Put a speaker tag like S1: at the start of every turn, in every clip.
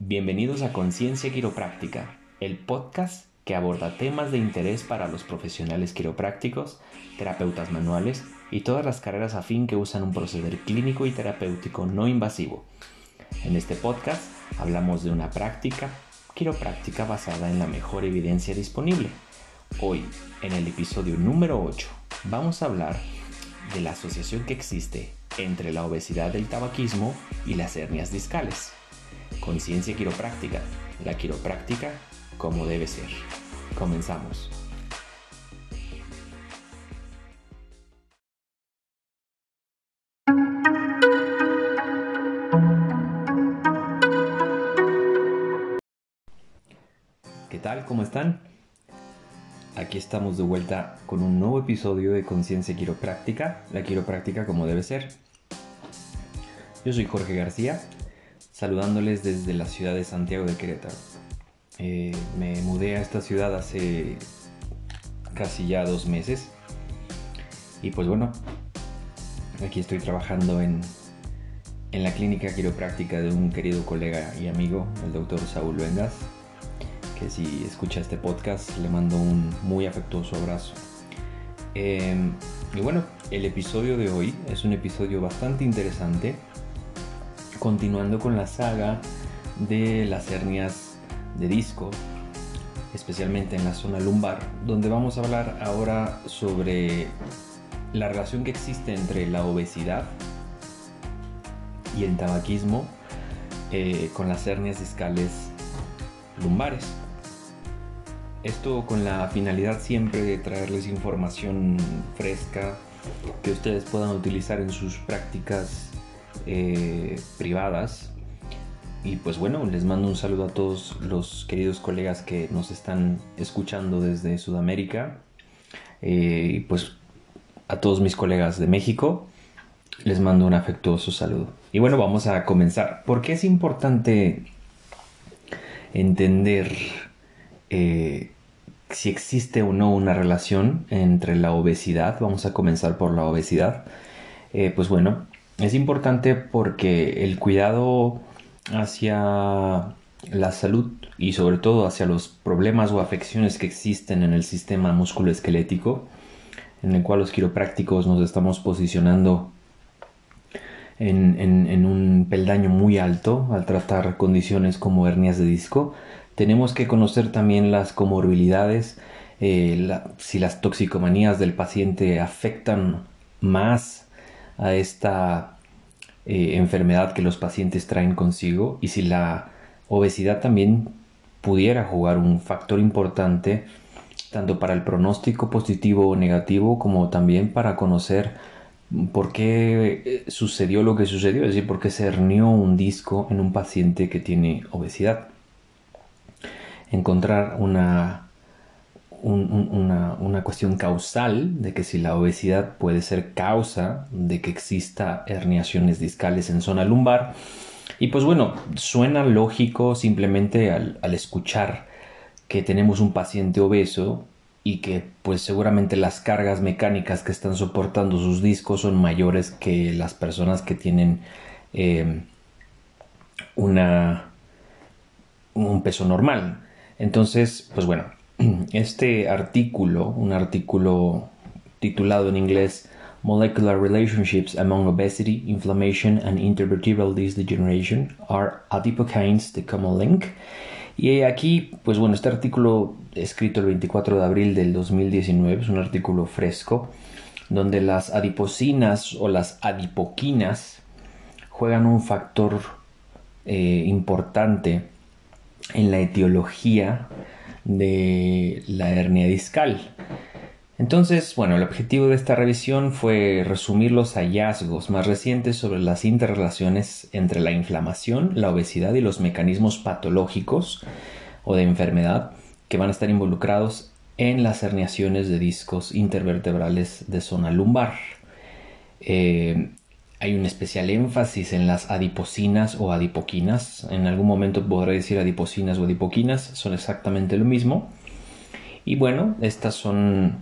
S1: Bienvenidos a Conciencia Quiropráctica, el podcast que aborda temas de interés para los profesionales quiroprácticos, terapeutas manuales y todas las carreras afín que usan un proceder clínico y terapéutico no invasivo. En este podcast hablamos de una práctica quiropráctica basada en la mejor evidencia disponible. Hoy, en el episodio número 8, vamos a hablar de la asociación que existe entre la obesidad del tabaquismo y las hernias discales. Conciencia quiropráctica, la quiropráctica como debe ser. Comenzamos. ¿Qué tal? ¿Cómo están? Aquí estamos de vuelta con un nuevo episodio de Conciencia Quiropráctica, la quiropráctica como debe ser. Yo soy Jorge García, saludándoles desde la ciudad de Santiago de Querétaro. Eh, me mudé a esta ciudad hace casi ya dos meses y pues bueno, aquí estoy trabajando en, en la clínica quiropráctica de un querido colega y amigo, el doctor Saúl Vengas, que si escucha este podcast le mando un muy afectuoso abrazo. Em, y bueno, el episodio de hoy es un episodio bastante interesante, continuando con la saga de las hernias de disco, especialmente en la zona lumbar, donde vamos a hablar ahora sobre la relación que existe entre la obesidad y el tabaquismo eh, con las hernias discales lumbares. Esto con la finalidad siempre de traerles información fresca que ustedes puedan utilizar en sus prácticas eh, privadas y pues bueno, les mando un saludo a todos los queridos colegas que nos están escuchando desde Sudamérica. Eh, y pues a todos mis colegas de México les mando un afectuoso saludo. Y bueno, vamos a comenzar. ¿Por qué es importante entender eh, si existe o no una relación entre la obesidad? Vamos a comenzar por la obesidad. Eh, pues bueno, es importante porque el cuidado hacia la salud y sobre todo hacia los problemas o afecciones que existen en el sistema musculoesquelético, en el cual los quiroprácticos nos estamos posicionando en, un peldaño muy alto al tratar condiciones como hernias de disco. Tenemos que conocer también las comorbilidades, eh, si las toxicomanías del paciente afectan más a esta eh, enfermedad que los pacientes traen consigo y si la obesidad también pudiera jugar un factor importante tanto para el pronóstico positivo o negativo como también para conocer por qué eh, sucedió lo que sucedió, es decir, por qué se hernió un disco en un paciente que tiene obesidad. Encontrar una una, cuestión causal de que si la obesidad puede ser causa de que exista herniaciones discales en zona lumbar. Y pues bueno, suena lógico simplemente al, escuchar que tenemos un paciente obeso y que pues seguramente las cargas mecánicas que están soportando sus discos son mayores que las personas que tienen eh, una, un peso normal. Entonces, pues bueno, este artículo, un artículo titulado en inglés Molecular Relationships Among Obesity, Inflammation and Intervertebral Disc Degeneration are Adipokines the Common Link. Y aquí, pues bueno, este artículo escrito el 24 de abril del 2019 es un artículo fresco donde las adiposinas o las adipoquinas juegan un factor eh, importante en la etiología de la hernia discal. Entonces, bueno, el objetivo de esta revisión fue resumir los hallazgos más recientes sobre las interrelaciones entre la inflamación, la obesidad y los mecanismos patológicos o de enfermedad que van a estar involucrados en las herniaciones de discos intervertebrales de zona lumbar. Eh, hay un especial énfasis en las adiposinas o adipoquinas. En algún momento podré decir adiposinas o adipoquinas, son exactamente lo mismo. Y bueno, estas son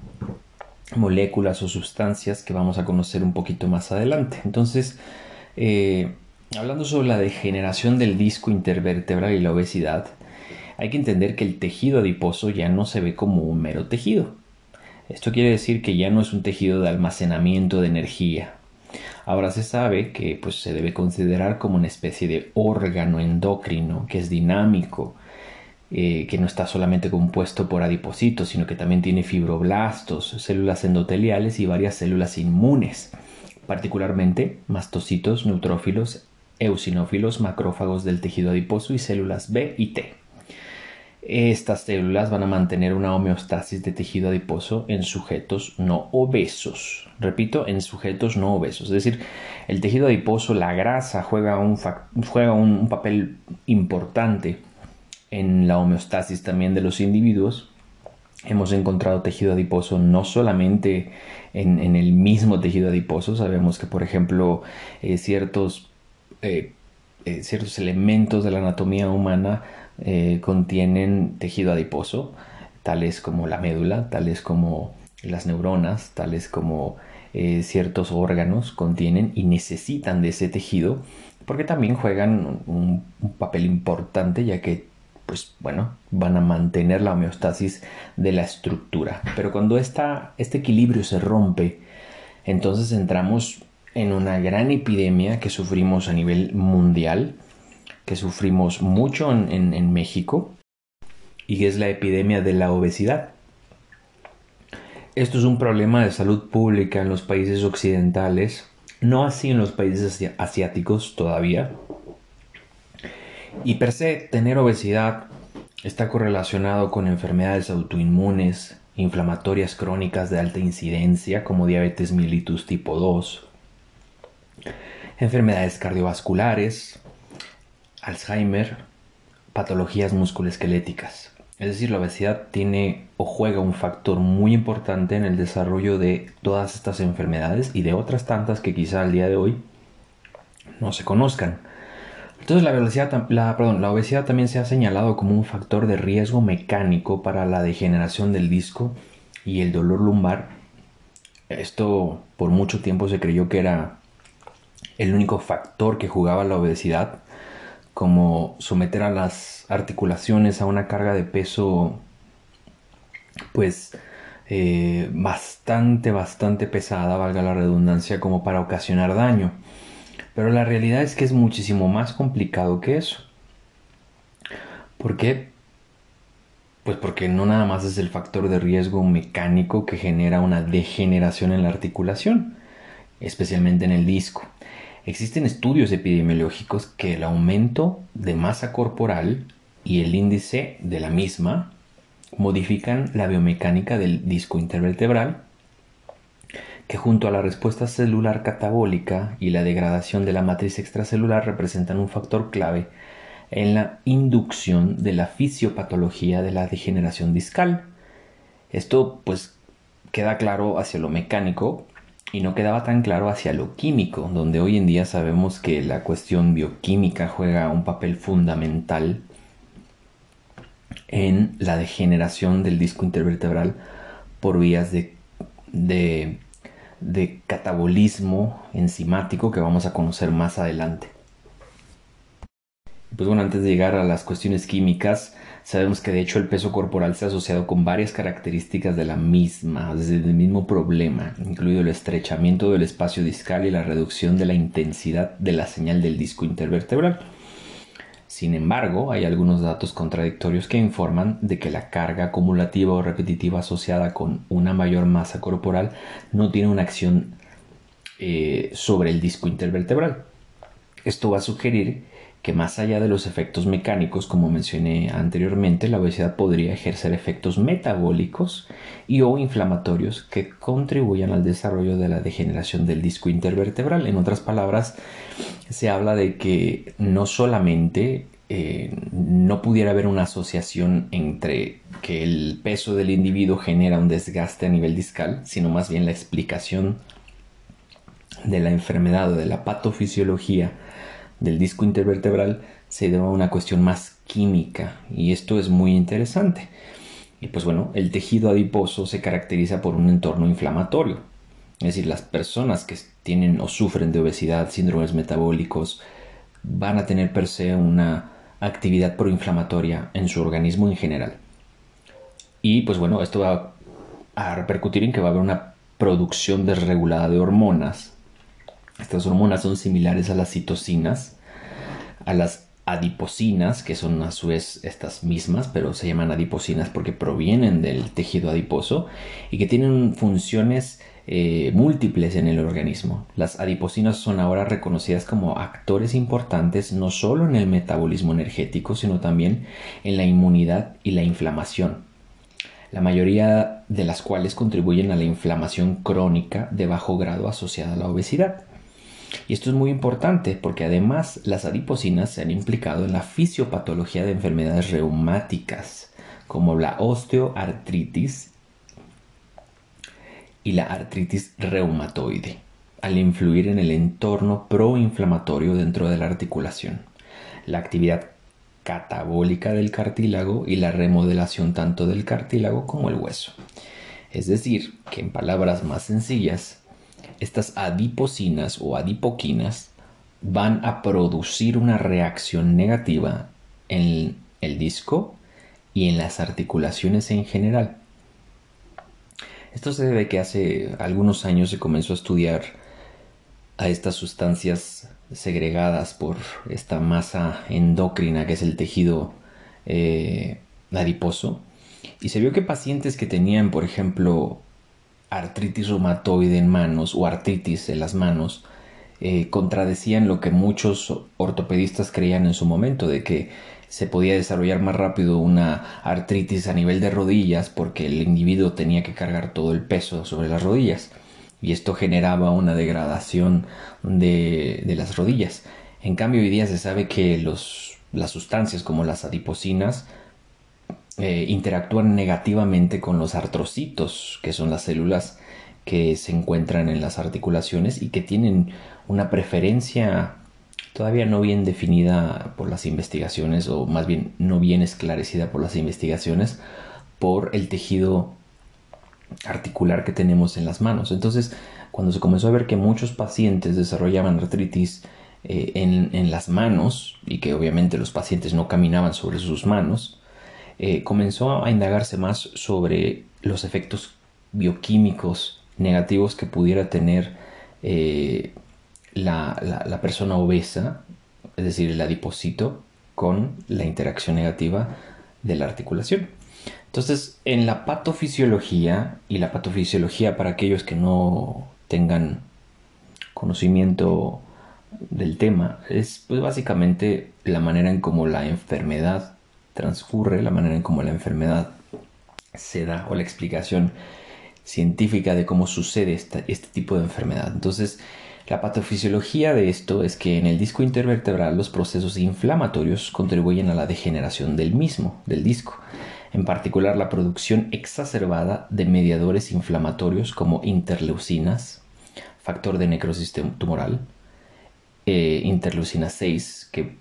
S1: moléculas o sustancias que vamos a conocer un poquito más adelante. Entonces, eh, hablando sobre la degeneración del disco intervertebral y la obesidad, hay que entender que el tejido adiposo ya no se ve como un mero tejido. Esto quiere decir que ya no es un tejido de almacenamiento de energía. Ahora se sabe que pues, se debe considerar como una especie de órgano endocrino que es dinámico, eh, que no está solamente compuesto por adipocitos, sino que también tiene fibroblastos, células endoteliales y varias células inmunes, particularmente mastocitos, neutrófilos, eosinófilos, macrófagos del tejido adiposo y células B y T. Estas células van a mantener una homeostasis de tejido adiposo en sujetos no obesos. Repito, en sujetos no obesos. Es decir, el tejido adiposo, la grasa, juega un, juega un, papel importante en la homeostasis también de los individuos. Hemos encontrado tejido adiposo no solamente en, el mismo tejido adiposo. Sabemos que, por ejemplo, eh, ciertos, eh, eh, ciertos elementos de la anatomía humana eh, contienen tejido adiposo, tales como la médula, tales como las neuronas, tales como eh, ciertos órganos contienen y necesitan de ese tejido porque también juegan un, papel importante ya que pues bueno van a mantener la homeostasis de la estructura. Pero cuando esta, este equilibrio se rompe entonces entramos en una gran epidemia que sufrimos a nivel mundial que sufrimos mucho en, México y es la epidemia de la obesidad. Esto es un problema de salud pública en los países occidentales, no así en los países asiáticos todavía. Y per se, tener obesidad está correlacionado con enfermedades autoinmunes, inflamatorias crónicas de alta incidencia como diabetes mellitus tipo 2, enfermedades cardiovasculares, Alzheimer, patologías musculoesqueléticas. Es decir, la obesidad tiene o juega un factor muy importante en el desarrollo de todas estas enfermedades y de otras tantas que quizá al día de hoy no se conozcan. Entonces la obesidad, la, la obesidad también se ha señalado como un factor de riesgo mecánico para la degeneración del disco y el dolor lumbar. Esto por mucho tiempo se creyó que era el único factor que jugaba la obesidad como someter a las articulaciones a una carga de peso pues eh, bastante, bastante pesada, valga la redundancia, como para ocasionar daño. Pero la realidad es que es muchísimo más complicado que eso. ¿Por qué? Pues porque no nada más es el factor de riesgo mecánico que genera una degeneración en la articulación, especialmente en el disco. Existen estudios epidemiológicos que el aumento de masa corporal y el índice de la misma modifican la biomecánica del disco intervertebral, que junto a la respuesta celular catabólica y la degradación de la matriz extracelular representan un factor clave en la inducción de la fisiopatología de la degeneración discal. Esto pues queda claro hacia lo mecánico, y no quedaba tan claro hacia lo químico, donde hoy en día sabemos que la cuestión bioquímica juega un papel fundamental en la degeneración del disco intervertebral por vías de, de, catabolismo enzimático que vamos a conocer más adelante. Pues bueno, antes de llegar a las cuestiones químicas, Sabemos que de hecho el peso corporal se ha asociado con varias características de la misma, desde el mismo problema, incluido el estrechamiento del espacio discal y la reducción de la intensidad de la señal del disco intervertebral. Sin embargo, hay algunos datos contradictorios que informan de que la carga acumulativa o repetitiva asociada con una mayor masa corporal no tiene una acción eh, sobre el disco intervertebral. Esto va a sugerir que más allá de los efectos mecánicos, como mencioné anteriormente, la obesidad podría ejercer efectos metabólicos y o inflamatorios que contribuyan al desarrollo de la degeneración del disco intervertebral. En otras palabras, se habla de que no solamente eh, no pudiera haber una asociación entre que el peso del individuo genera un desgaste a nivel discal, sino más bien la explicación de la enfermedad o de la patofisiología del disco intervertebral se debe a una cuestión más química y esto es muy interesante. Y pues bueno, el tejido adiposo se caracteriza por un entorno inflamatorio. Es decir, las personas que tienen o sufren de obesidad, síndromes metabólicos, van a tener per se una actividad proinflamatoria en su organismo en general. Y pues bueno, esto va a repercutir en que va a haber una producción desregulada de hormonas. Estas hormonas son similares a las citocinas, a las adiposinas, que son a su vez estas mismas, pero se llaman adiposinas porque provienen del tejido adiposo y que tienen funciones eh, múltiples en el organismo. Las adiposinas son ahora reconocidas como actores importantes no solo en el metabolismo energético, sino también en la inmunidad y la inflamación la mayoría de las cuales contribuyen a la inflamación crónica de bajo grado asociada a la obesidad. Y esto es muy importante porque además las adiposinas se han implicado en la fisiopatología de enfermedades reumáticas como la osteoartritis y la artritis reumatoide, al influir en el entorno proinflamatorio dentro de la articulación. La actividad catabólica del cartílago y la remodelación tanto del cartílago como el hueso. Es decir, que en palabras más sencillas, estas adiposinas o adipoquinas van a producir una reacción negativa en el disco y en las articulaciones en general. Esto se debe que hace algunos años se comenzó a estudiar a estas sustancias segregadas por esta masa endocrina que es el tejido eh, adiposo. Y se vio que pacientes que tenían, por ejemplo, artritis reumatoide en manos o artritis en las manos, eh, contradecían lo que muchos ortopedistas creían en su momento, de que se podía desarrollar más rápido una artritis a nivel de rodillas porque el individuo tenía que cargar todo el peso sobre las rodillas y esto generaba una degradación de, las rodillas. En cambio, hoy día se sabe que los, las sustancias como las adiposinas eh, interactúan negativamente con los artrocitos, que son las células que se encuentran en las articulaciones y que tienen una preferencia todavía no bien definida por las investigaciones o más bien no bien esclarecida por las investigaciones por el tejido articular que tenemos en las manos. Entonces, cuando se comenzó a ver que muchos pacientes desarrollaban artritis eh, en, las manos y que obviamente los pacientes no caminaban sobre sus manos, eh, comenzó a indagarse más sobre los efectos bioquímicos negativos que pudiera tener eh, la, la persona obesa, es decir, el adipocito, con la interacción negativa de la articulación. Entonces, en la patofisiología, y la patofisiología para aquellos que no tengan conocimiento del tema, es pues básicamente la manera en cómo la enfermedad transcurre, la manera en cómo la enfermedad se da o la explicación científica de cómo sucede este tipo de enfermedad. Entonces, la patofisiología de esto es que en el disco intervertebral los procesos inflamatorios contribuyen a la degeneración del mismo, del disco en particular la producción exacerbada de mediadores inflamatorios como interleucinas, factor de necrosis tumoral, eh, interleucina 6, que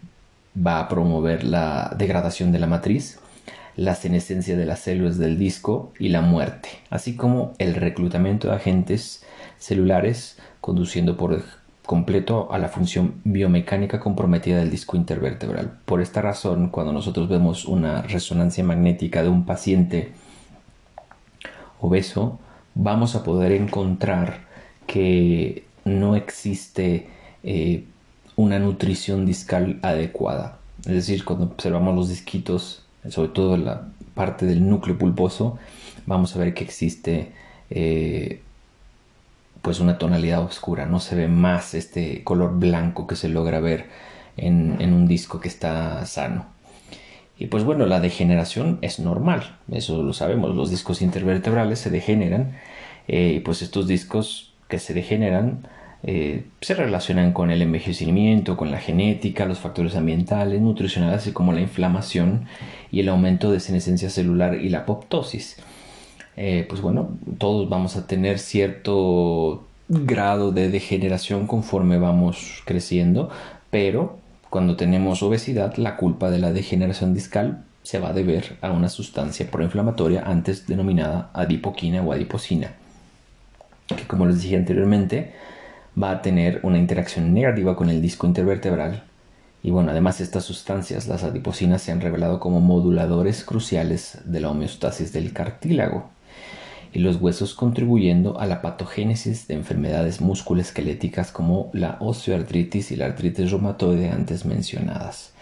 S1: va a promover la degradación de la matriz, la senescencia de las células del disco y la muerte, así como el reclutamiento de agentes celulares conduciendo por completo a la función biomecánica comprometida del disco intervertebral. Por esta razón, cuando nosotros vemos una resonancia magnética de un paciente obeso, vamos a poder encontrar que no existe eh, una nutrición discal adecuada. Es decir, cuando observamos los disquitos, sobre todo la parte del núcleo pulposo, vamos a ver que existe eh, pues una tonalidad oscura, no se ve más este color blanco que se logra ver en, un disco que está sano. Y pues bueno, la degeneración es normal, eso lo sabemos, los discos intervertebrales se degeneran eh, y pues estos discos que se degeneran eh, se relacionan con el envejecimiento, con la genética, los factores ambientales, nutricionales, así como la inflamación y el aumento de senescencia celular y la apoptosis. Eh, pues bueno, todos vamos a tener cierto grado de degeneración conforme vamos creciendo, pero cuando tenemos obesidad, la culpa de la degeneración discal se va a deber a una sustancia proinflamatoria antes denominada adipoquina o adiposina, que como les dije anteriormente, va a tener una interacción negativa con el disco intervertebral Y bueno, además estas sustancias, las adipocinas, se han revelado como moduladores cruciales de la homeostasis del cartílago y los huesos contribuyendo a la patogénesis de enfermedades musculoesqueléticas como la osteoartritis y la artritis reumatoide antes mencionadas.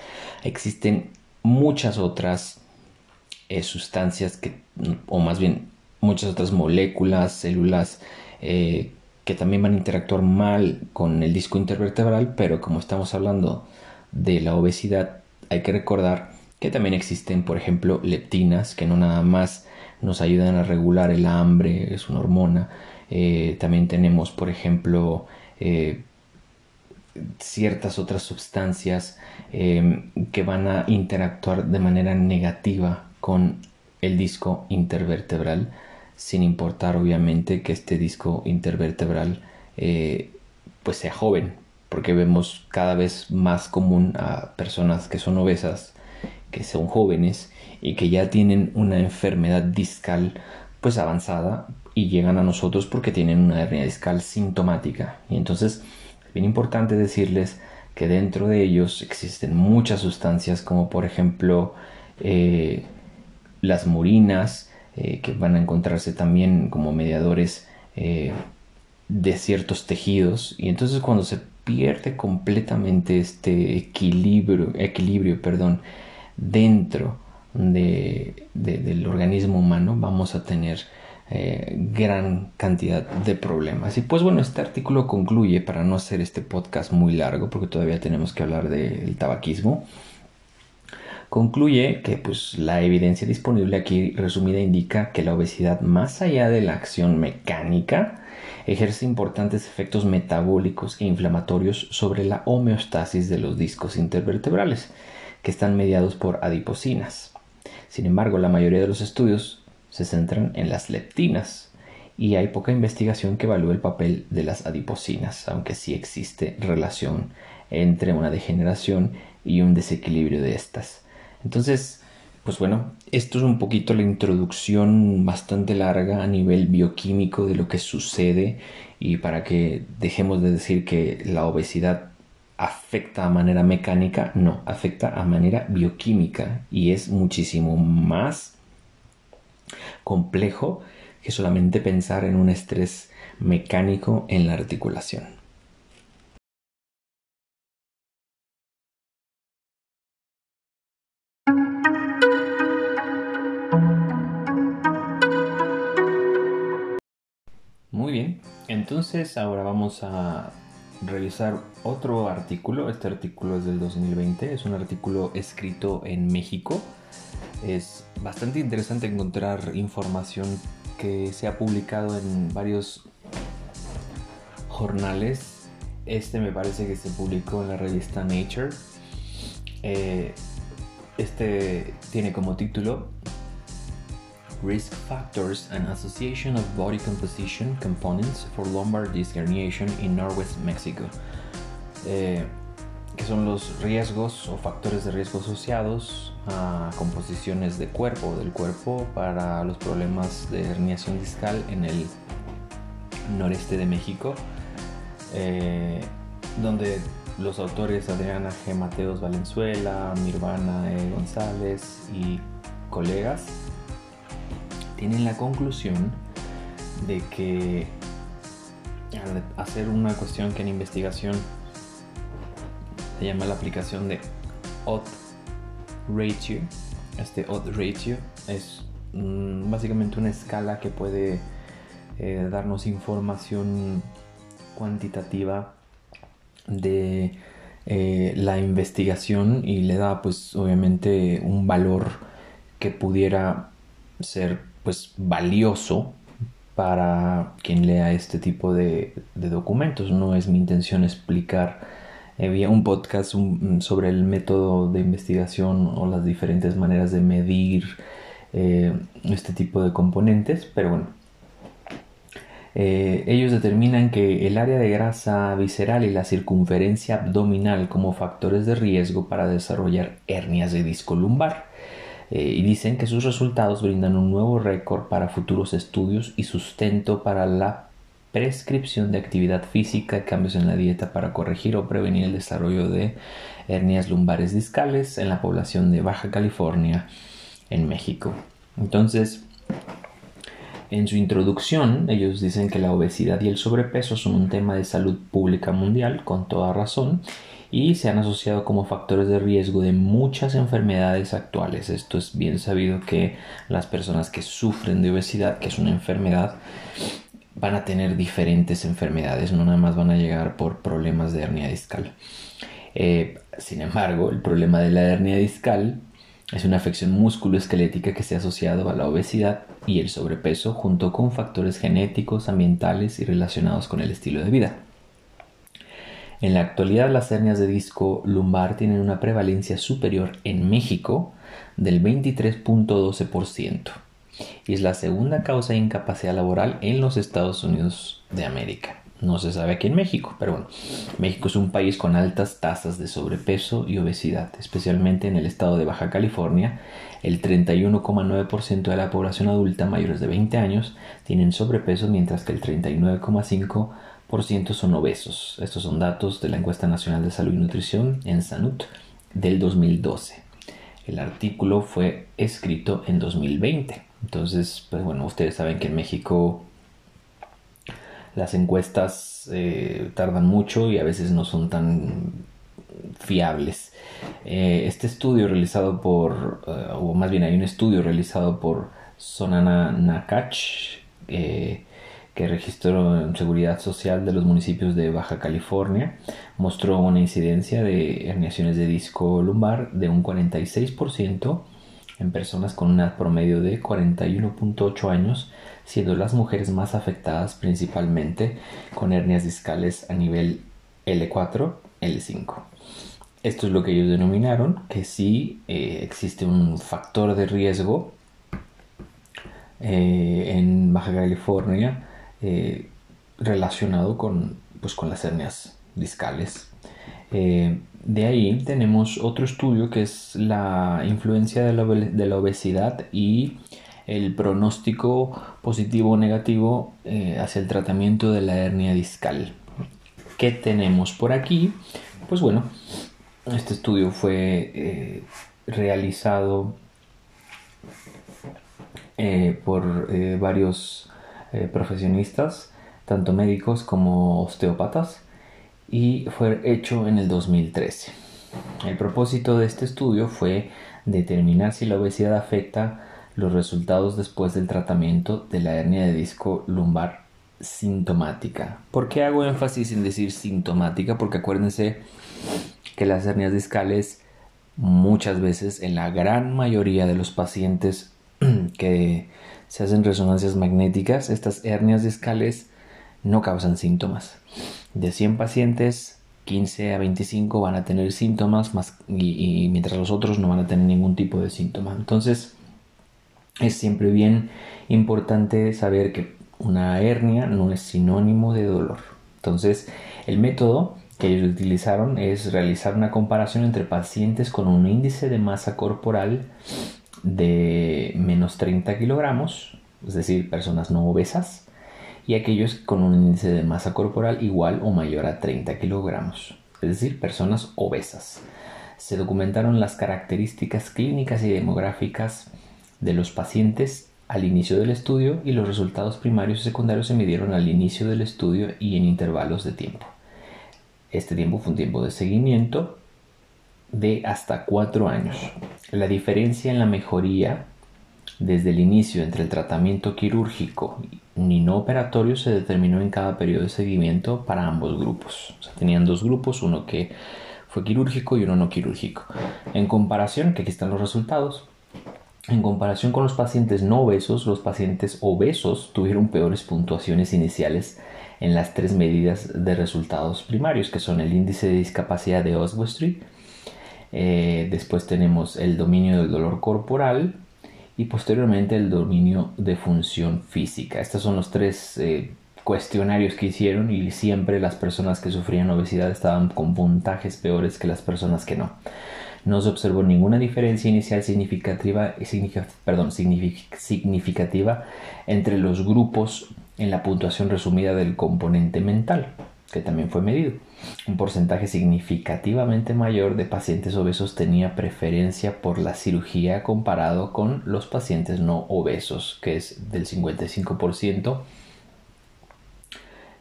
S1: Existen muchas otras eh, sustancias que, o más bien muchas otras moléculas, células eh, que también van a interactuar mal con el disco intervertebral, pero como estamos hablando de la obesidad, hay que recordar que también existen, por ejemplo, leptinas, que no nada más nos ayudan a regular el hambre, es una hormona. Eh, también tenemos, por ejemplo, eh, ciertas otras sustancias em, que van a interactuar de manera negativa con el disco intervertebral, sin importar obviamente que este disco intervertebral eh, pues sea joven, porque vemos cada vez más común a personas que son obesas, que son jóvenes y que ya tienen una enfermedad discal pues avanzada y llegan a nosotros porque tienen una hernia discal sintomática. Y entonces es bien importante decirles que dentro de ellos existen muchas sustancias como por ejemplo eh, las murinas eh, que van a encontrarse también como mediadores eh, de ciertos tejidos y entonces cuando se pierde completamente este equilibrio, equilibrio perdón, dentro de, del organismo humano vamos a tener eh, gran cantidad de problemas. Y pues bueno, este artículo concluye, para no hacer este podcast muy largo, porque todavía tenemos que hablar del tabaquismo, concluye que pues la evidencia disponible aquí resumida indica que la obesidad más allá de la acción mecánica ejerce importantes efectos metabólicos e inflamatorios sobre la homeostasis de los discos intervertebrales que están mediados por adipocinas. Sin embargo, la mayoría de los estudios se centran en las leptinas y hay poca investigación que evalúe el papel de las adipocinas, aunque sí existe relación entre una degeneración y un desequilibrio de estas. Entonces, pues bueno, esto es un poquito la introducción bastante larga a nivel bioquímico de lo que sucede y para que dejemos de decir que la obesidad afecta a manera mecánica, no, afecta a manera bioquímica y es muchísimo más complejo que solamente pensar en un estrés mecánico en la articulación. Muy bien, entonces ahora vamos a revisar otro artículo. Este artículo es del 2020, es un artículo escrito en México. Es bastante interesante encontrar información que se ha publicado en varios jornales. Este me parece que se publicó en la revista Nature. Eh, este tiene como título Risk Factors and Association of Body Composition Components for Lumbar Disc Herniation in Northwest Mexico, eh, que son los riesgos o factores de riesgo asociados a composiciones de cuerpo del cuerpo para los problemas de herniación discal en el noreste de México, eh, donde los autores Adriana G. Mateos Valenzuela, Mirvana E. González y colegas tienen la conclusión de que al hacer una cuestión que en investigación se llama la aplicación de odd ratio, este odd ratio es mm, básicamente una escala que puede eh, darnos información cuantitativa de eh, la investigación y le da pues obviamente un valor que pudiera ser pues valioso para quien lea este tipo de, documentos. No es mi intención explicar había un podcast sobre el método de investigación o las diferentes maneras de medir eh, este tipo de componentes, pero bueno. Eh, ellos determinan que el área de grasa visceral y la circunferencia abdominal como factores de riesgo para desarrollar hernias de disco lumbar. Eh, y dicen que sus resultados brindan un nuevo récord para futuros estudios y sustento para la prescripción de actividad física, cambios en la dieta para corregir o prevenir el desarrollo de hernias lumbares discales en la población de Baja California, en México. Entonces, en su introducción, ellos dicen que la obesidad y el sobrepeso son un tema de salud pública mundial, con toda razón, y se han asociado como factores de riesgo de muchas enfermedades actuales. Esto es bien sabido que las personas que sufren de obesidad, que es una enfermedad, van a tener diferentes enfermedades, no nada más van a llegar por problemas de hernia discal. Eh, sin embargo, el problema de la hernia discal es una afección musculoesquelética que se ha asociado a la obesidad y el sobrepeso junto con factores genéticos, ambientales y relacionados con el estilo de vida. En la actualidad las hernias de disco lumbar tienen una prevalencia superior en México del 23.12% y es la segunda causa de incapacidad laboral en los Estados Unidos de América. No se sabe aquí en México, pero bueno, México es un país con altas tasas de sobrepeso y obesidad, especialmente en el estado de Baja California. El 31,9% de la población adulta mayores de 20 años tienen sobrepeso, mientras que el 39,5% son obesos. Estos son datos de la encuesta nacional de salud y nutrición en Sanut del 2012. El artículo fue escrito en 2020. Entonces, pues bueno, ustedes saben que en México las encuestas eh, tardan mucho y a veces no son tan fiables. Eh, este estudio realizado por, eh, o más bien hay un estudio realizado por Sonana Nakach, que registró en seguridad social de los municipios de Baja California, mostró una incidencia de herniaciones de disco lumbar de un 46% en personas con una promedio de 41.8 años siendo las mujeres más afectadas principalmente con hernias discales a nivel L4, L5. Esto es lo que ellos denominaron que sí eh, existe un factor de riesgo eh, en Baja California eh, relacionado con, pues, con las hernias discales. de ahí tenemos otro estudio que es la influencia de la, obesidad y el pronóstico positivo o negativo eh, hacia el tratamiento de la hernia discal. ¿Qué tenemos por aquí? Pues bueno, este estudio fue eh, realizado eh, por varios profesionistas, tanto médicos como osteópatas, y fue hecho en el 2013. El propósito de este estudio fue determinar si la obesidad afecta los resultados después del tratamiento de la hernia de disco lumbar sintomática. ¿Por qué hago énfasis en decir sintomática? Porque acuérdense que las hernias discales muchas veces en la gran mayoría de los pacientes que se hacen resonancias magnéticas, estas hernias discales no causan síntomas. De 100 pacientes, 15 a 25 van a tener síntomas y, y mientras los otros no van a tener ningún tipo de síntoma. Entonces, es siempre bien importante saber que una hernia no es sinónimo de dolor. Entonces, el método que ellos utilizaron es realizar una comparación entre pacientes con un índice de masa corporal de menos 30 kilogramos, es decir, personas no obesas, y aquellos con un índice de masa corporal igual o mayor a 30 kilogramos, es decir, personas obesas. Se documentaron las características clínicas y demográficas de los pacientes al inicio del estudio y los resultados primarios y secundarios se midieron al inicio del estudio y en intervalos de tiempo. Este tiempo fue un tiempo de seguimiento de hasta cuatro años. La diferencia en la mejoría desde el inicio entre el tratamiento quirúrgico y no operatorio se determinó en cada periodo de seguimiento para ambos grupos. O sea, tenían dos grupos, uno que fue quirúrgico y uno no quirúrgico. En comparación, que aquí están los resultados, en comparación con los pacientes no obesos, los pacientes obesos tuvieron peores puntuaciones iniciales en las tres medidas de resultados primarios, que son el índice de discapacidad de Oswestry, eh, después tenemos el dominio del dolor corporal y posteriormente el dominio de función física. Estos son los tres eh, cuestionarios que hicieron y siempre las personas que sufrían obesidad estaban con puntajes peores que las personas que no no se observó ninguna diferencia inicial significativa, entre los grupos en la puntuación resumida del componente mental, que también fue medido. Un porcentaje significativamente mayor de pacientes obesos tenía preferencia por la cirugía comparado con los pacientes no obesos, que es del 55%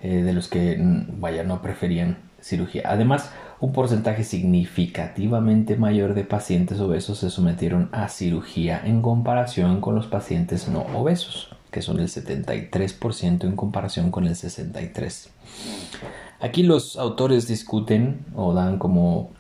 S1: eh, de los que mm, vaya no preferían cirugía. Además, un porcentaje significativamente mayor de pacientes obesos se sometieron a cirugía en comparación con los pacientes no obesos, que son el 73% en comparación con el 63%. Aquí los autores discuten o dan como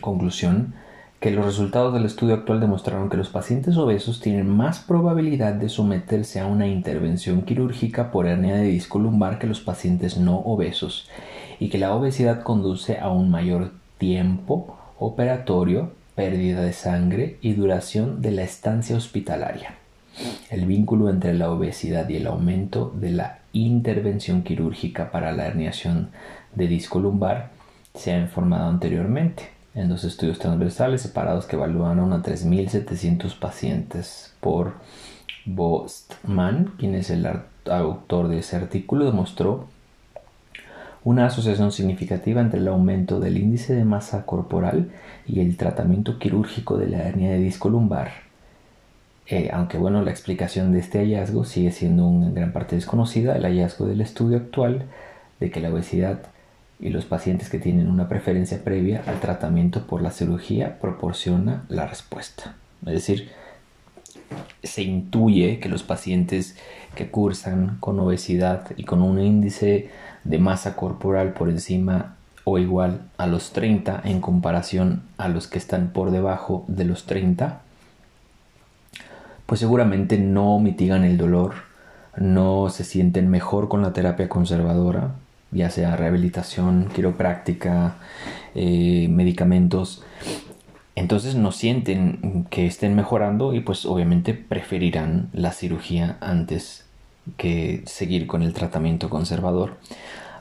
S1: conclusión que los resultados del estudio actual demostraron que los pacientes obesos tienen más probabilidad de someterse a una intervención quirúrgica por hernia de disco lumbar que los pacientes no obesos y que la obesidad conduce a un mayor tiempo operatorio, pérdida de sangre y duración de la estancia hospitalaria. El vínculo entre la obesidad y el aumento de la intervención quirúrgica para la herniación de disco lumbar se ha informado anteriormente en dos estudios transversales separados que evaluaron a 3.700 pacientes por Bostman, quien es el autor de ese artículo, demostró una asociación significativa entre el aumento del índice de masa corporal y el tratamiento quirúrgico de la hernia de disco lumbar. Eh, aunque bueno, la explicación de este hallazgo sigue siendo en gran parte desconocida, el hallazgo del estudio actual de que la obesidad y los pacientes que tienen una preferencia previa al tratamiento por la cirugía proporciona la respuesta. Es decir, se intuye que los pacientes que cursan con obesidad y con un índice de masa corporal por encima o igual a los 30 en comparación a los que están por debajo de los 30, pues seguramente no mitigan el dolor, no se sienten mejor con la terapia conservadora, ya sea rehabilitación, quiropráctica, eh, medicamentos. Entonces no sienten que estén mejorando y pues obviamente preferirán la cirugía antes que seguir con el tratamiento conservador.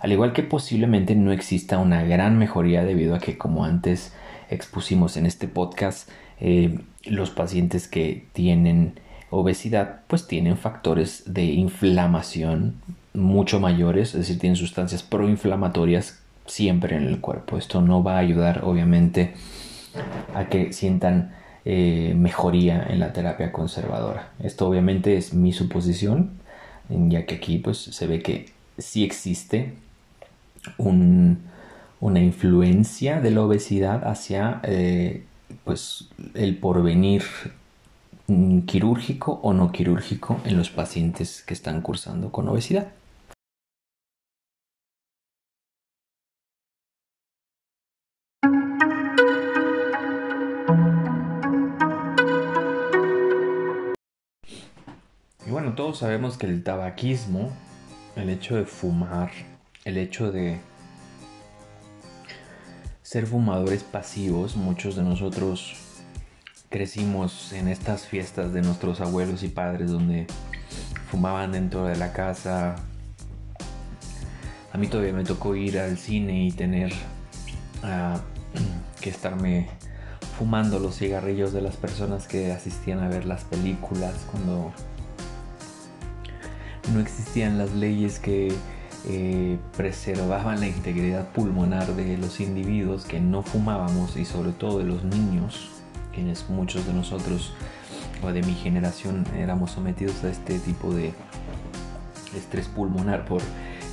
S1: Al igual que posiblemente no exista una gran mejoría debido a que como antes expusimos en este podcast, eh, los pacientes que tienen obesidad pues tienen factores de inflamación mucho mayores, es decir, tienen sustancias proinflamatorias siempre en el cuerpo. Esto no va a ayudar obviamente a que sientan eh, mejoría en la terapia conservadora. Esto obviamente es mi suposición, ya que aquí pues se ve que sí existe una influencia de la obesidad hacia eh, pues el porvenir mm, quirúrgico o no quirúrgico en los pacientes que están cursando con obesidad. Y bueno, todos sabemos que el tabaquismo, el hecho de fumar, el hecho de ser fumadores pasivos, muchos de nosotros crecimos en estas fiestas de nuestros abuelos y padres donde fumaban dentro de la casa. A mí todavía me tocó ir al cine y tener ah, que estarme fumando los cigarrillos de las personas que asistían a ver las películas cuando no existían las leyes que eh, preservaban la integridad pulmonar de los individuos que no fumábamos y sobre todo de los niños, quienes muchos de nosotros o de mi generación éramos sometidos a este tipo de estrés pulmonar por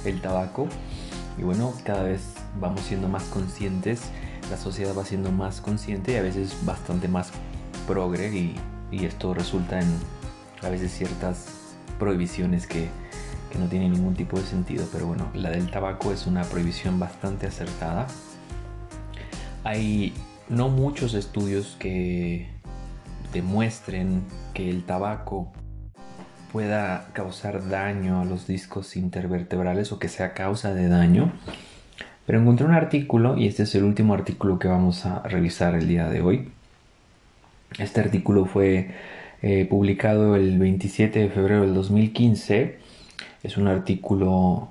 S1: el tabaco. Y bueno, cada vez vamos siendo más conscientes, la sociedad va siendo más consciente y a veces bastante más progre y, y esto resulta en a veces ciertas prohibiciones que, no tienen ningún tipo de sentido, pero bueno, la del tabaco es una prohibición bastante acertada. Hay no muchos estudios que demuestren que el tabaco pueda causar daño a los discos intervertebrales o que sea causa de daño. Pero encontré un artículo y este es el último artículo que vamos a revisar el día de hoy. Este artículo fue eh, publicado el 27 de febrero del 2015. Es un artículo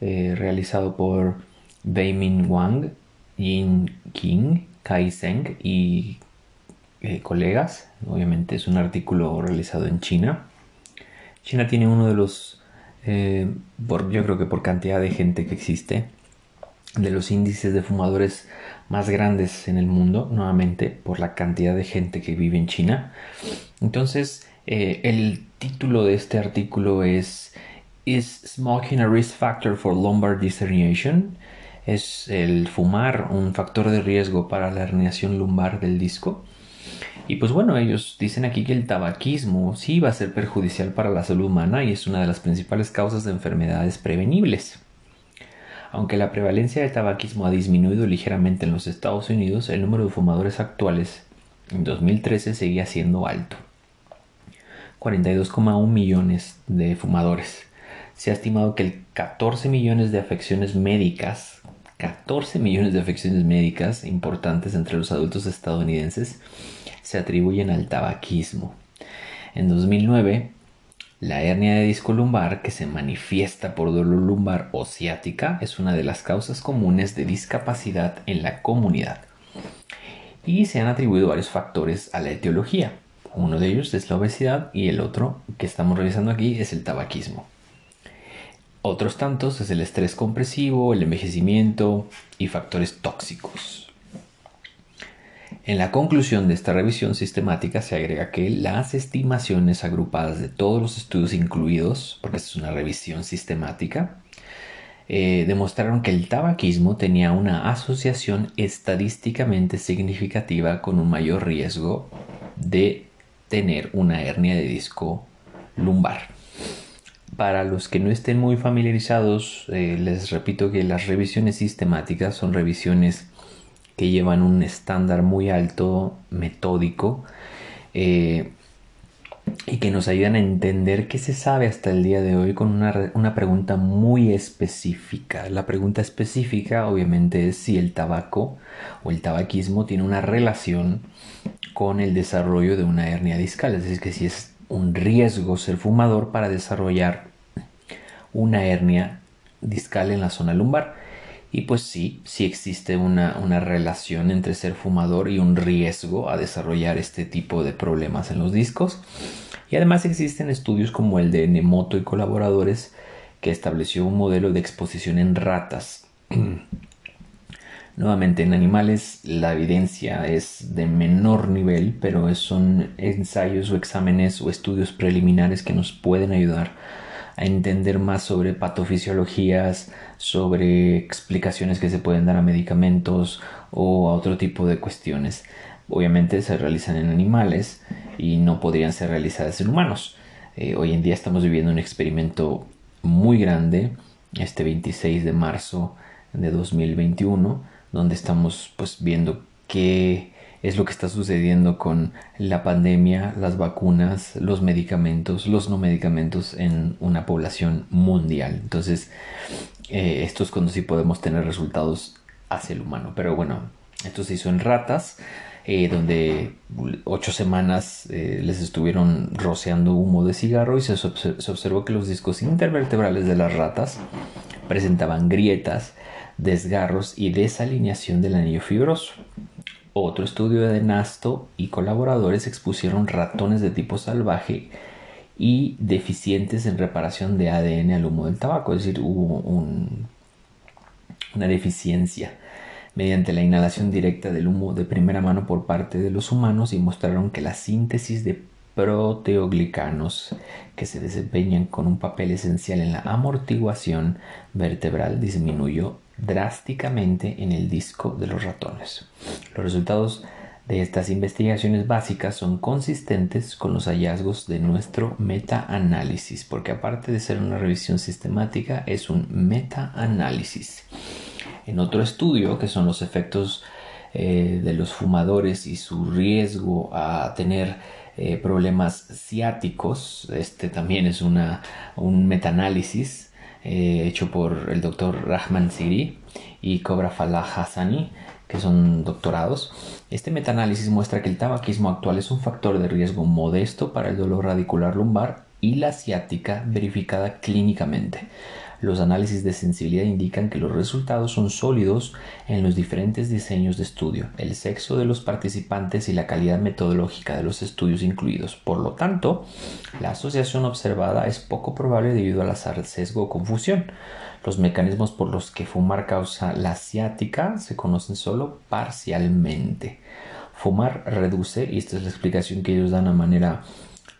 S1: eh, realizado por Beimin Wang, Yin King, Kai Zeng y eh, colegas. Obviamente es un artículo realizado en China. China tiene uno de los eh, por, yo creo que por cantidad de gente que existe, de los índices de fumadores más grandes en el mundo, nuevamente por la cantidad de gente que vive en China. Entonces, el título de este artículo es ¿Is smoking a risk factor for lumbar disherniation? ¿Es el fumar un factor de riesgo para la herniación lumbar del disco? Y pues bueno, ellos dicen aquí que el tabaquismo sí va a ser perjudicial para la salud humana y es una de las principales causas de enfermedades prevenibles. Aunque la prevalencia de tabaquismo ha disminuido ligeramente en los Estados Unidos, el número de fumadores actuales en 2013 seguía siendo alto. 42,1 millones de fumadores. Se ha estimado que el 14 millones de afecciones médicas, 14 millones de afecciones médicas importantes entre los adultos estadounidenses se atribuyen al tabaquismo. En 2009, la hernia de disco lumbar que se manifiesta por dolor lumbar o ciática es una de las causas comunes de discapacidad en la comunidad. Y se han atribuido varios factores a la etiología. Uno de ellos es la obesidad y el otro que estamos revisando aquí es el tabaquismo. Otros tantos es el estrés compresivo, el envejecimiento y factores tóxicos. En la conclusión de esta revisión sistemática se agrega que las estimaciones agrupadas de todos los estudios incluidos, porque es una revisión sistemática, eh, demostraron que el tabaquismo tenía una asociación estadísticamente significativa con un mayor riesgo de tener una hernia de disco lumbar. Para los que no estén muy familiarizados, eh, les repito que las revisiones sistemáticas son revisiones que llevan un estándar muy alto, metódico, eh, y que nos ayudan a entender qué se sabe hasta el día de hoy con una, una, pregunta muy específica. La pregunta específica obviamente es si el tabaco o el tabaquismo tiene una relación con el desarrollo de una hernia discal, es decir, que si es un riesgo ser fumador para desarrollar una hernia discal en la zona lumbar. Y pues sí, sí existe una, relación entre ser fumador y un riesgo a desarrollar este tipo de problemas en los discos. Y además existen estudios como el de Nemoto y colaboradores que estableció un modelo de exposición en ratas. Nuevamente, en animales la evidencia es de menor nivel, pero son ensayos o exámenes o estudios preliminares que nos pueden ayudar a entender más sobre patofisiologías, sobre explicaciones que se pueden dar a medicamentos o a otro tipo de cuestiones. Obviamente se realizan en animales y no podrían ser realizadas en humanos. Eh, hoy en día estamos viviendo un experimento muy grande, este 26 de marzo de 2021, donde estamos pues viendo qué es lo que está sucediendo con la pandemia, las vacunas, los medicamentos, los no medicamentos en una población mundial. Entonces, eh, esto es cuando sí podemos tener resultados hacia el humano. Pero bueno, esto se hizo en ratas. Eh, donde ocho semanas eh, les estuvieron rociando humo de cigarro y se, se, observó que los discos intervertebrales de las ratas presentaban grietas, desgarros y desalineación del anillo fibroso. Otro estudio de Nasto y colaboradores expusieron ratones de tipo salvaje y deficientes en reparación de ADN al humo del tabaco, es decir, hubo una deficiencia mediante la inhalación directa del humo de primera mano por parte de los humanos y mostraron que la síntesis de proteoglicanos que se desempeñan con un papel esencial en la amortiguación vertebral disminuyó drásticamente en el disco de los ratones. Los resultados de estas investigaciones básicas son consistentes con los hallazgos de nuestro metaanálisis, porque aparte de ser una revisión sistemática, es un metaanálisis. En otro estudio, que son los efectos eh, de los fumadores y su riesgo a tener eh, problemas ciáticos, este también es una, un metaanálisis eh, hecho por el doctor Rahman Siri y Cobra Falah Hassani, que son doctorados. Este metaanálisis muestra que el tabaquismo actual es un factor de riesgo modesto para el dolor radicular lumbar y la ciática verificada clínicamente. Los análisis de sensibilidad indican que los resultados son sólidos en los diferentes diseños de estudio, el sexo de los participantes y la calidad metodológica de los estudios incluidos. Por lo tanto, la asociación observada es poco probable debido al sesgo o confusión. Los mecanismos por los que fumar causa la ciática se conocen solo parcialmente. Fumar reduce, y esta es la explicación que ellos dan a manera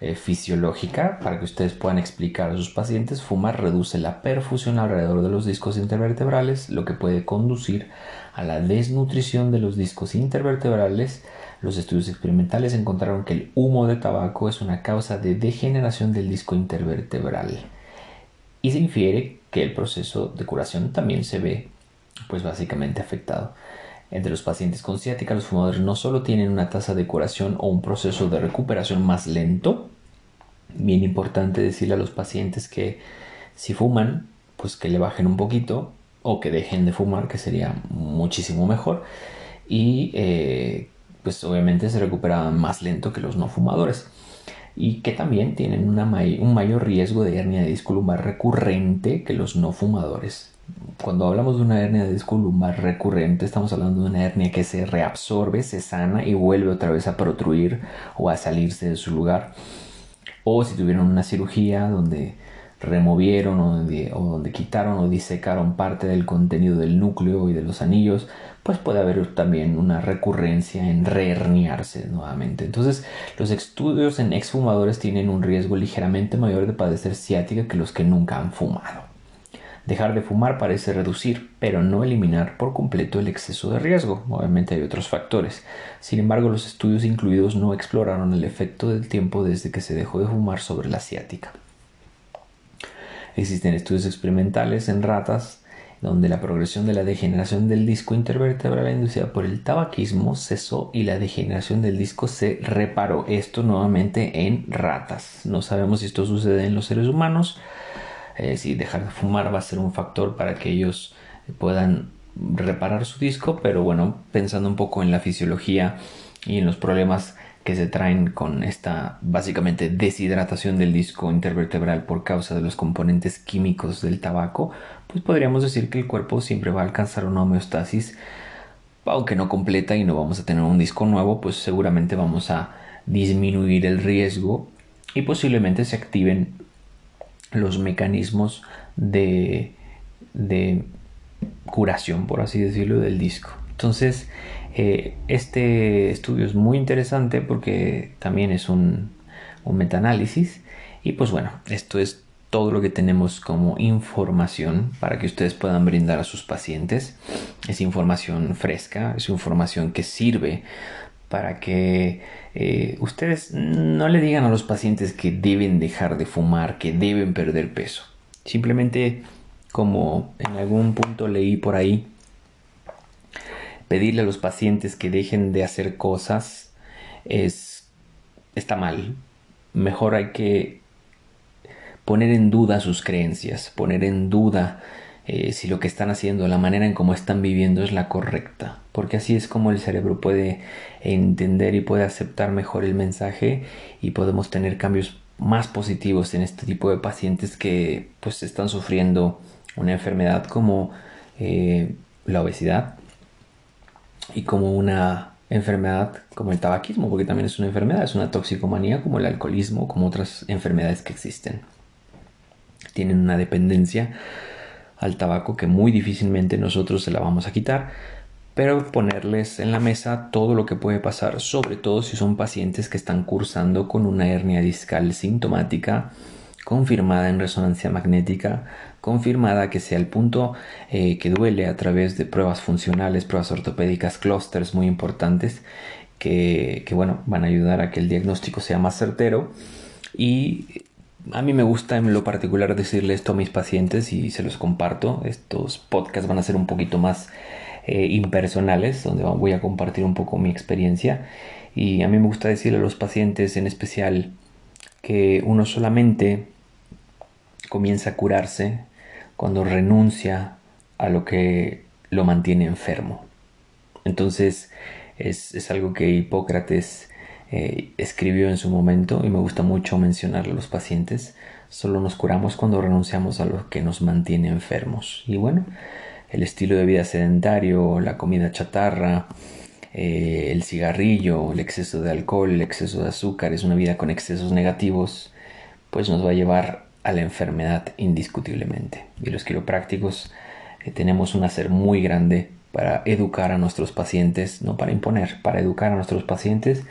S1: eh, fisiológica para que ustedes puedan explicar a sus pacientes, fumar reduce la perfusión alrededor de los discos intervertebrales, lo que puede conducir a la desnutrición de los discos intervertebrales. Los estudios experimentales encontraron que el humo de tabaco es una causa de degeneración del disco intervertebral y se infiere que el proceso de curación también se ve pues básicamente afectado. Entre los pacientes con ciática, los fumadores no solo tienen una tasa de curación o un proceso de recuperación más lento, bien importante decirle a los pacientes que si fuman, pues que le bajen un poquito o que dejen de fumar, que sería muchísimo mejor. Y eh, pues obviamente se recuperan más lento que los no fumadores. Y que también tienen un mayor riesgo de hernia de disco lumbar recurrente que los no fumadores cuando hablamos de una hernia de disco lumbar recurrente, estamos hablando de una hernia que se reabsorbe, se sana y vuelve otra vez a protruir o a salirse de su lugar. O si tuvieron una cirugía donde removieron o donde, quitaron o disecaron parte del contenido del núcleo y de los anillos, pues puede haber también una recurrencia en reherniarse nuevamente. Entonces, los estudios en exfumadores tienen un riesgo ligeramente mayor de padecer ciática que los que nunca han fumado. Dejar de fumar parece reducir, pero no eliminar por completo el exceso de riesgo. Obviamente hay otros factores. Sin embargo, los estudios incluidos no exploraron el efecto del tiempo desde que se dejó de fumar sobre la ciática. Existen estudios experimentales en ratas donde la progresión de la degeneración del disco intervertebral inducida por el tabaquismo cesó y la degeneración del disco se reparó. Esto nuevamente en ratas. No sabemos si esto sucede en los seres humanos, si dejar de fumar va a ser un factor para que ellos puedan reparar su disco, pero bueno, pensando un poco en la fisiología y en los problemas que se traen con esta básicamente deshidratación del disco intervertebral por causa de los componentes químicos del tabaco, pues podríamos decir que el cuerpo siempre va a alcanzar una homeostasis, aunque no completa y no vamos a tener un disco nuevo, pues seguramente vamos a disminuir el riesgo y posiblemente se activen los mecanismos de, de curación, por así decirlo, del disco. Entonces, eh, este estudio es muy interesante porque también es un, un metaanálisis. Y pues bueno, esto es todo lo que tenemos como información para que ustedes puedan brindar a sus pacientes. Es información fresca, es información que sirve para que eh, ustedes no le digan a los pacientes que deben dejar de fumar, que deben perder peso. Simplemente, como en algún punto leí por ahí, pedirle a los pacientes que dejen de hacer cosas es está mal. Mejor hay que poner en duda sus creencias, poner en duda eh, si lo que están haciendo, la manera en cómo están viviendo es la correcta, porque así es como el cerebro puede entender y puede aceptar mejor el mensaje y podemos tener cambios más positivos en este tipo de pacientes que pues están sufriendo una enfermedad como eh, la obesidad y como una enfermedad como el tabaquismo, porque también es una enfermedad, es una toxicomanía como el alcoholismo, como otras enfermedades que existen. Tienen una dependencia al tabaco que muy difícilmente nosotros se la vamos a quitar, pero ponerles en la mesa todo lo que puede pasar, sobre todo si son pacientes que están cursando con una hernia discal sintomática confirmada en resonancia magnética, confirmada que sea el punto eh, que duele a través de pruebas funcionales, pruebas ortopédicas, clústeres muy importantes que, que, bueno, van a ayudar a que el diagnóstico sea más certero. Y a mí me gusta en lo particular decirle esto a mis pacientes y se los comparto. Estos podcasts van a ser un poquito más eh, impersonales, donde voy a compartir un poco mi experiencia. Y a mí me gusta decirle a los pacientes en especial que uno solamente comienza a curarse cuando renuncia a lo que lo mantiene enfermo. Entonces es, es algo que Hipócrates eh, escribió en su momento y me gusta mucho mencionarlo a los pacientes Solo nos curamos cuando renunciamos a lo que nos mantiene enfermos. Y bueno, el estilo de vida sedentario, la comida chatarra, eh, el cigarrillo, el exceso de alcohol, el exceso de azúcar, es una vida con excesos negativos, pues nos va a llevar a la enfermedad indiscutiblemente. Y los quiroprácticos eh, tenemos un hacer muy grande para educar a nuestros pacientes, no para imponer, para educar a nuestros pacientes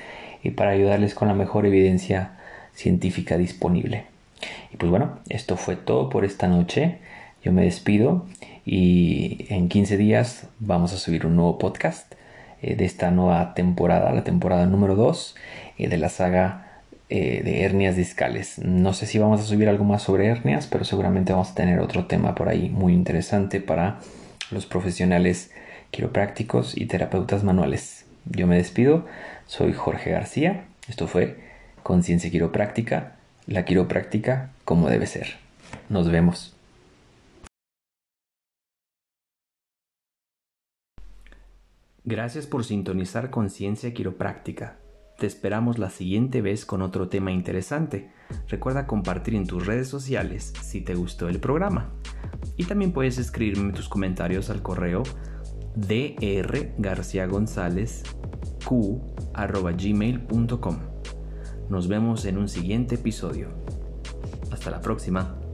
S1: y para ayudarles con la mejor evidencia científica disponible. Y pues bueno, esto fue todo por esta noche. Yo me despido y en 15 días vamos a subir un nuevo podcast eh, de esta nueva temporada, la temporada número 2 eh, de la saga eh, de hernias discales. No sé si vamos a subir algo más sobre hernias, pero seguramente vamos a tener otro tema por ahí muy interesante para los profesionales quiroprácticos y terapeutas manuales. Yo me despido, soy Jorge García, esto fue Conciencia Quiropráctica, la quiropráctica como debe ser. Nos vemos. Gracias por sintonizar Conciencia Quiropráctica. Te esperamos la siguiente vez con otro tema interesante. Recuerda compartir en tus redes sociales si te gustó el programa. Y también puedes escribirme tus comentarios al correo drgarciagonzalezq.gmail.com Nos vemos en un siguiente episodio. Hasta la próxima.